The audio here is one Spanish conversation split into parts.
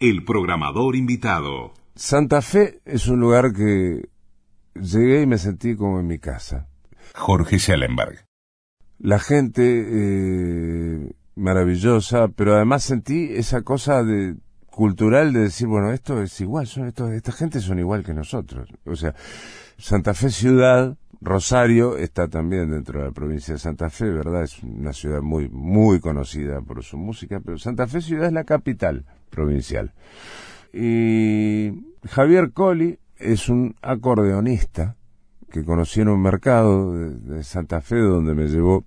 el programador invitado. Santa Fe es un lugar que llegué y me sentí como en mi casa. Jorge Schellenberg. La gente eh, maravillosa, pero además sentí esa cosa de cultural de decir, bueno, esto es igual, son esto, esta gente son igual que nosotros. O sea, Santa Fe ciudad, Rosario está también dentro de la provincia de Santa Fe, ¿verdad? Es una ciudad muy, muy conocida por su música, pero Santa Fe ciudad es la capital provincial. Y Javier Colli es un acordeonista que conocí en un mercado de, Santa Fe donde me llevó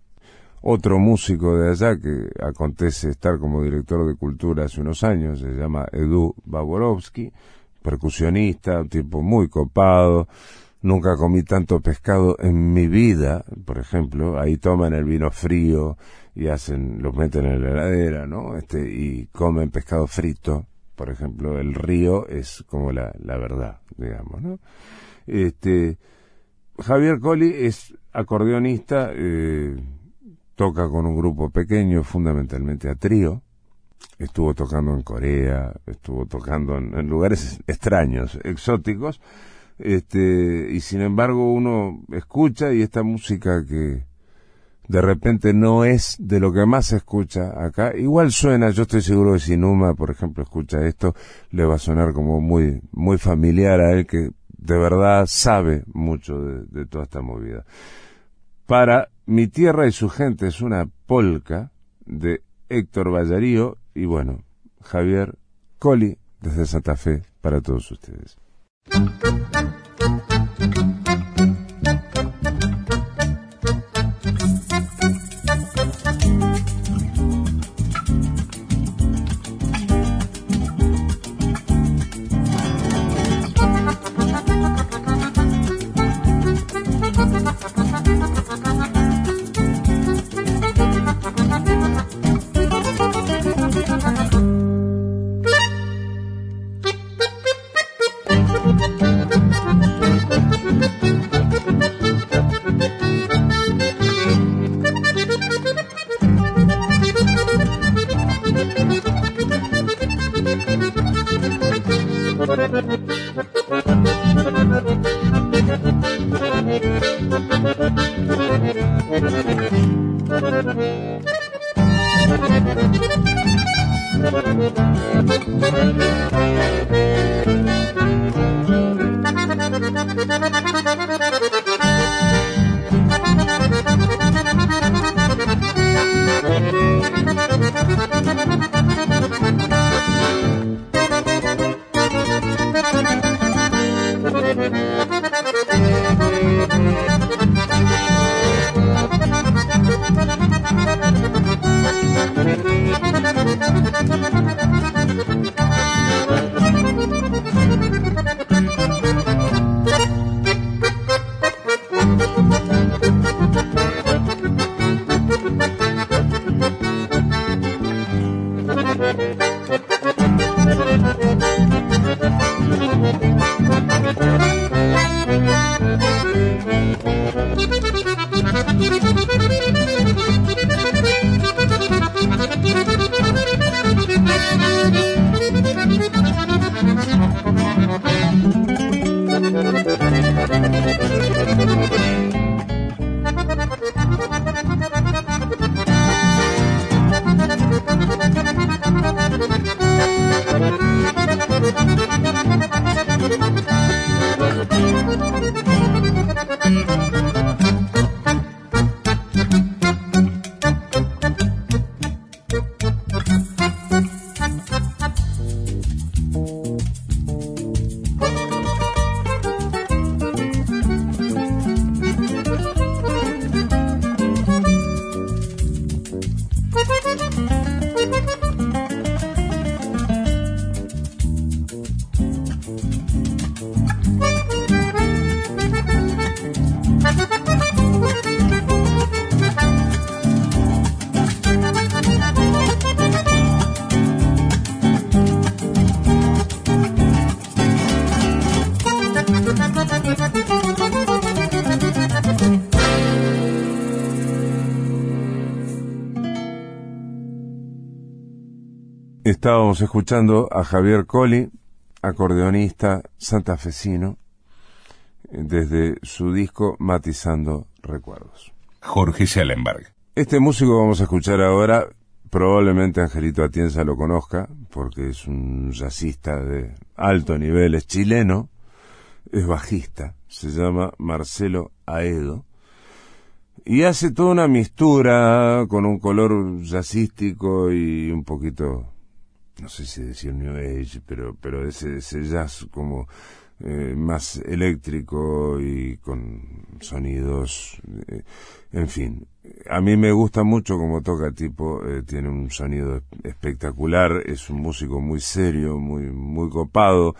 otro músico de allá que acontece estar como director de cultura hace unos años, se llama Edu Baborovsky, percusionista, un tipo muy copado, nunca comí tanto pescado en mi vida, por ejemplo, ahí toman el vino frío y hacen, lo meten en la heladera, ¿no? Este, y comen pescado frito, por ejemplo, el río es como la, la verdad, digamos, ¿no? Este, Javier Colli es acordeonista, eh, toca con un grupo pequeño, fundamentalmente a trío. Estuvo tocando en Corea, estuvo tocando en, lugares extraños, exóticos. Este, y sin embargo uno escucha y esta música que de repente no es de lo que más se escucha acá, igual suena, yo estoy seguro que si Numa, por ejemplo, escucha esto, le va a sonar como muy, muy familiar a él que de verdad sabe mucho de toda esta movida. Para mi tierra y su gente es una polca de Héctor Ballarío y bueno, Javier Coli desde Santa Fe para todos ustedes. Thank you. Estábamos escuchando a Javier Colli, acordeonista santafesino, desde su disco Matizando Recuerdos. Jorge Schellenberg. Este músico vamos a escuchar ahora, probablemente Angelito Atienza lo conozca, porque es un jazzista de alto nivel, es chileno, es bajista, se llama Marcelo Aedo, y hace toda una mistura con un color jazzístico y un poquito, no sé si decir New Age, pero, pero ese, ese jazz como eh, más eléctrico y con sonidos, eh, en fin. A mí me gusta mucho como toca tipo, eh, tiene un sonido espectacular, es un músico muy serio, muy, muy copado,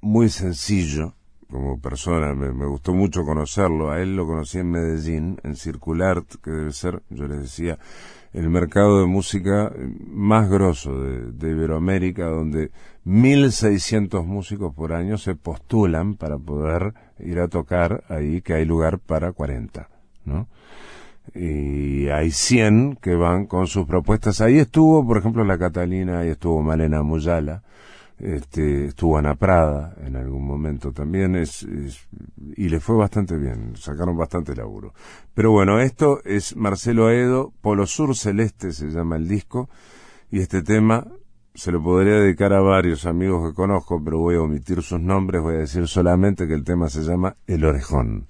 muy sencillo como persona, me, gustó mucho conocerlo. A él lo conocí en Medellín, en Circular, que debe ser, yo les decía, el mercado de música más grosso de, de Iberoamérica, donde 1.600 músicos por año se postulan para poder ir a tocar ahí, que hay lugar para 40, ¿no? Y hay 100 que van con sus propuestas. Ahí estuvo, por ejemplo, la Catalina, ahí estuvo Malena Muyala, este, estuvo Ana Prada en algún momento también es, y le fue bastante bien, sacaron bastante laburo. Pero bueno, esto es Marcelo Aedo, Polo Sur Celeste se llama el disco, y este tema se lo podría dedicar a varios amigos que conozco, pero voy a omitir sus nombres, voy a decir solamente que el tema se llama El Orejón.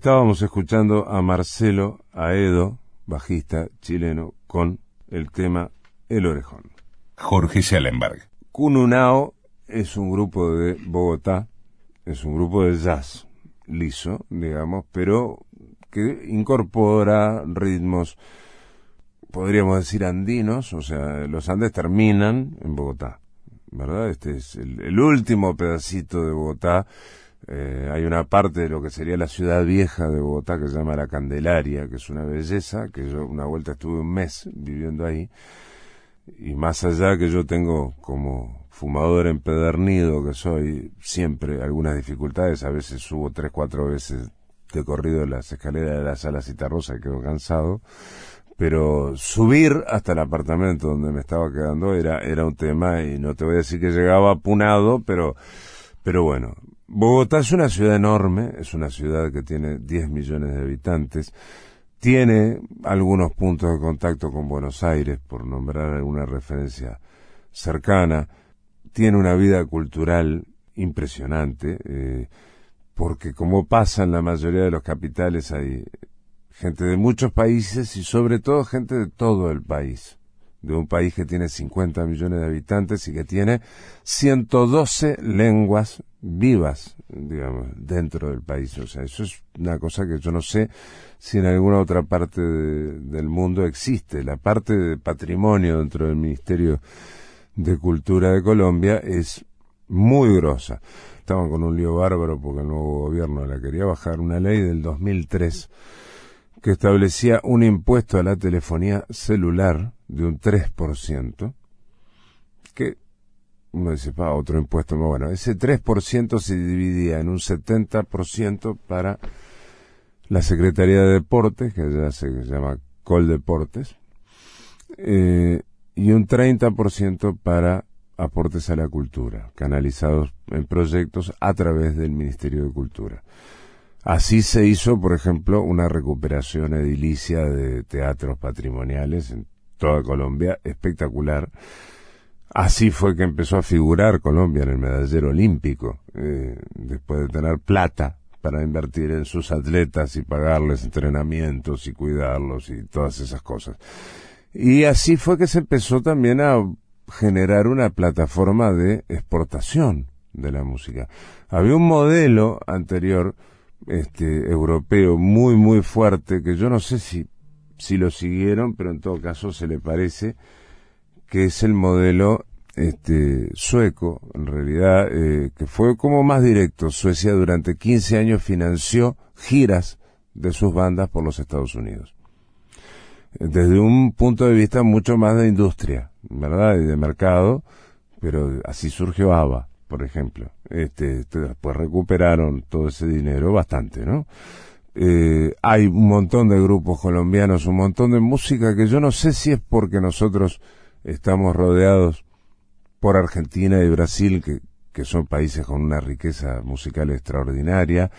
Estábamos escuchando a Marcelo Aedo, bajista chileno, con el tema El Orejón. Jorge Schellenberg. Cununao es un grupo de Bogotá, es un grupo de jazz liso, digamos, pero que incorpora ritmos, podríamos decir andinos, o sea, los Andes terminan en Bogotá, ¿verdad? Este es el, último pedacito de Bogotá. Eh, hay una parte de lo que sería la ciudad vieja de Bogotá que se llama La Candelaria, que es una belleza, que yo una vuelta estuve un mes viviendo ahí, y más allá que yo tengo como fumador empedernido que soy, siempre algunas dificultades, a veces subo tres, cuatro veces de corrido las escaleras de la sala Citarrosa y quedo cansado, pero subir hasta el apartamento donde me estaba quedando era, era un tema y no te voy a decir que llegaba apunado, pero, pero bueno. Bogotá es una ciudad enorme, es una ciudad que tiene 10 millones de habitantes, tiene algunos puntos de contacto con Buenos Aires, por nombrar alguna referencia cercana, tiene una vida cultural impresionante, eh, porque como pasa en la mayoría de los capitales hay gente de muchos países y sobre todo gente de todo el país, de un país que tiene 50 millones de habitantes y que tiene 112 lenguas vivas, digamos, dentro del país. O sea, eso es una cosa que yo no sé si en alguna otra parte del mundo existe. La parte de patrimonio dentro del Ministerio de Cultura de Colombia es muy grosa. Estaban con un lío bárbaro porque el nuevo gobierno la quería bajar una ley del 2003 que establecía un impuesto a la telefonía celular de un 3%, que uno dice, otro impuesto, bueno, ese 3% se dividía en un 70% para la Secretaría de Deportes, que ya se llama Coldeportes, eh, y un 30% para aportes a la cultura, canalizados en proyectos a través del Ministerio de Cultura. Así se hizo, por ejemplo, una recuperación edilicia de teatros patrimoniales en toda Colombia, espectacular. Así fue que empezó a figurar Colombia en el medallero olímpico, eh, después de tener plata para invertir en sus atletas y pagarles entrenamientos y cuidarlos y todas esas cosas. Y así fue que se empezó también a generar una plataforma de exportación de la música. Había un modelo anterior, este, europeo muy, muy fuerte, que yo no sé si, si lo siguieron, pero en todo caso se le parece, que es el modelo este, sueco, en realidad, eh, que fue como más directo. Suecia durante 15 años financió giras de sus bandas por los Estados Unidos desde un punto de vista mucho más de industria, ¿verdad? Y de mercado, pero así surgió ABBA, por ejemplo. Este, este, después recuperaron todo ese dinero bastante, ¿no? Eh, hay un montón de grupos colombianos, un montón de música que yo no sé si es porque nosotros estamos rodeados por Argentina y Brasil, que, que son países con una riqueza musical extraordinaria,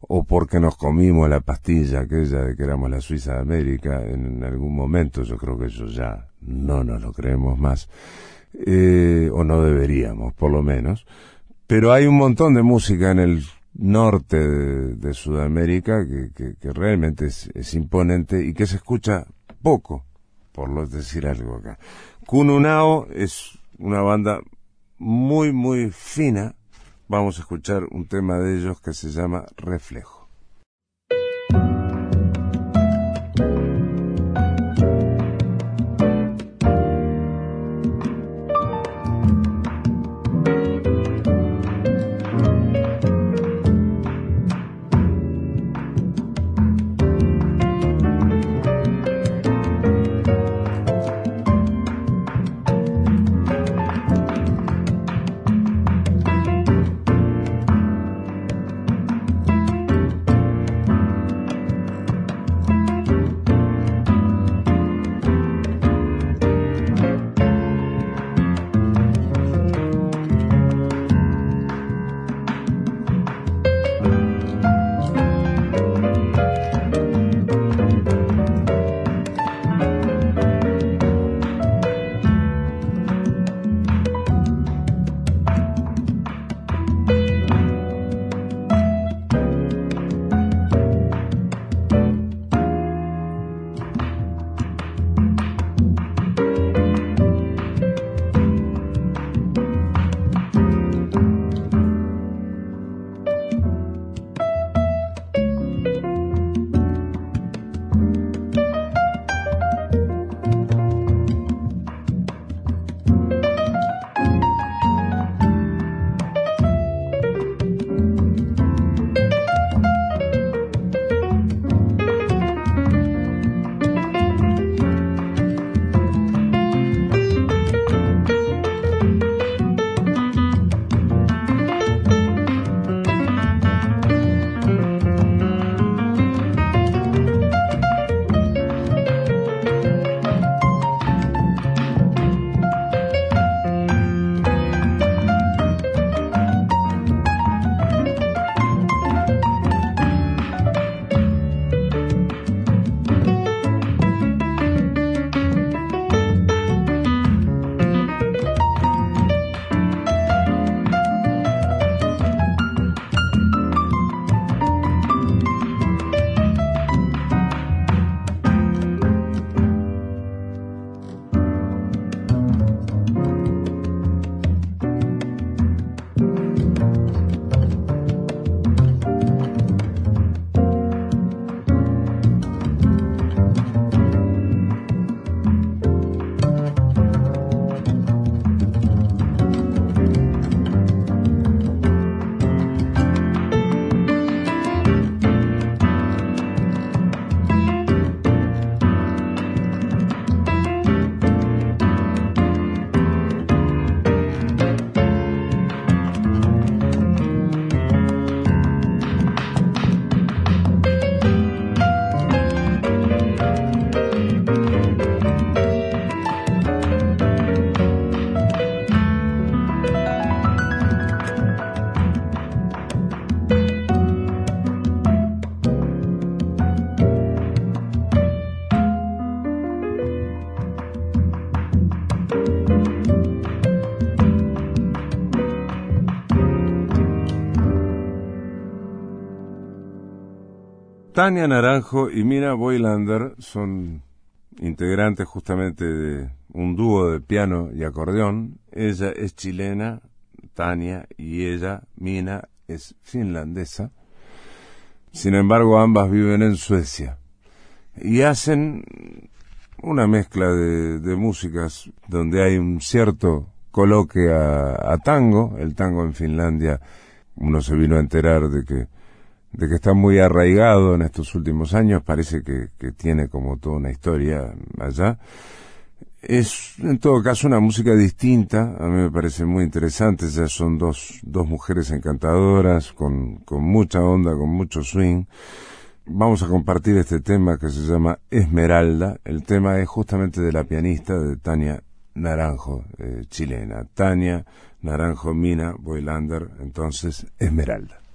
o porque nos comimos la pastilla aquella de que éramos la Suiza de América en algún momento, yo creo que eso ya no nos lo creemos más, eh, o no deberíamos, por lo menos. Pero hay un montón de música en el norte de, Sudamérica que, que, realmente es, imponente y que se escucha poco, por lo decir algo acá. Kununao es una banda muy, muy fina, vamos a escuchar un tema de ellos que se llama Reflejo. Tania Naranjo y Mina Boylander son integrantes justamente de un dúo de piano y acordeón. Ella es chilena, Tania, y ella, Mina, es finlandesa. Sin embargo, ambas viven en Suecia y hacen una mezcla de, músicas donde hay un cierto coloque a, a, tango. El tango en Finlandia, uno se vino a enterar de que, de que está muy arraigado en estos últimos años, parece que, que tiene como toda una historia allá. Es en todo caso una música distinta, a mí me parece muy interesante, ya son dos, dos mujeres encantadoras, con, con mucha onda, con mucho swing. Vamos a compartir este tema que se llama Esmeralda. El tema es justamente de la pianista de Tania Naranjo, eh, chilena. Tania Naranjo Mina Boylander, entonces Esmeralda.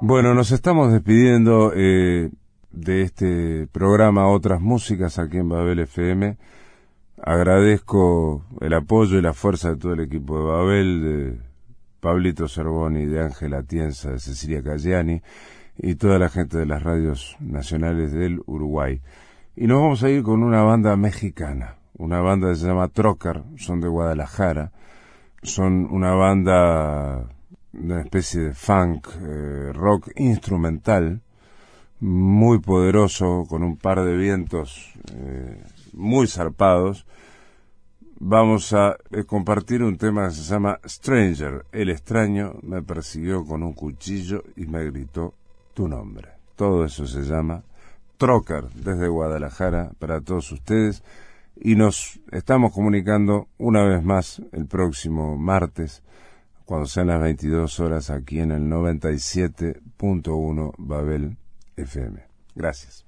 Bueno, nos estamos despidiendo eh, de este programa Otras Músicas aquí en Babel FM. Agradezco el apoyo y la fuerza de todo el equipo de Babel, de Pablito Cervoni, de Ángela Tienza, de Cecilia Cagliani y toda la gente de las radios nacionales del Uruguay. Y nos vamos a ir con una banda mexicana, una banda que se llama Trocar, son de Guadalajara, son una banda una especie de funk, eh, rock instrumental, muy poderoso, con un par de vientos eh, muy zarpados. Vamos a eh, compartir un tema que se llama Stranger. El extraño me persiguió con un cuchillo y me gritó tu nombre. Todo eso se llama Trocar desde Guadalajara para todos ustedes y nos estamos comunicando una vez más el próximo martes cuando sean las 22 horas aquí en el 97.1 Babel FM. Gracias.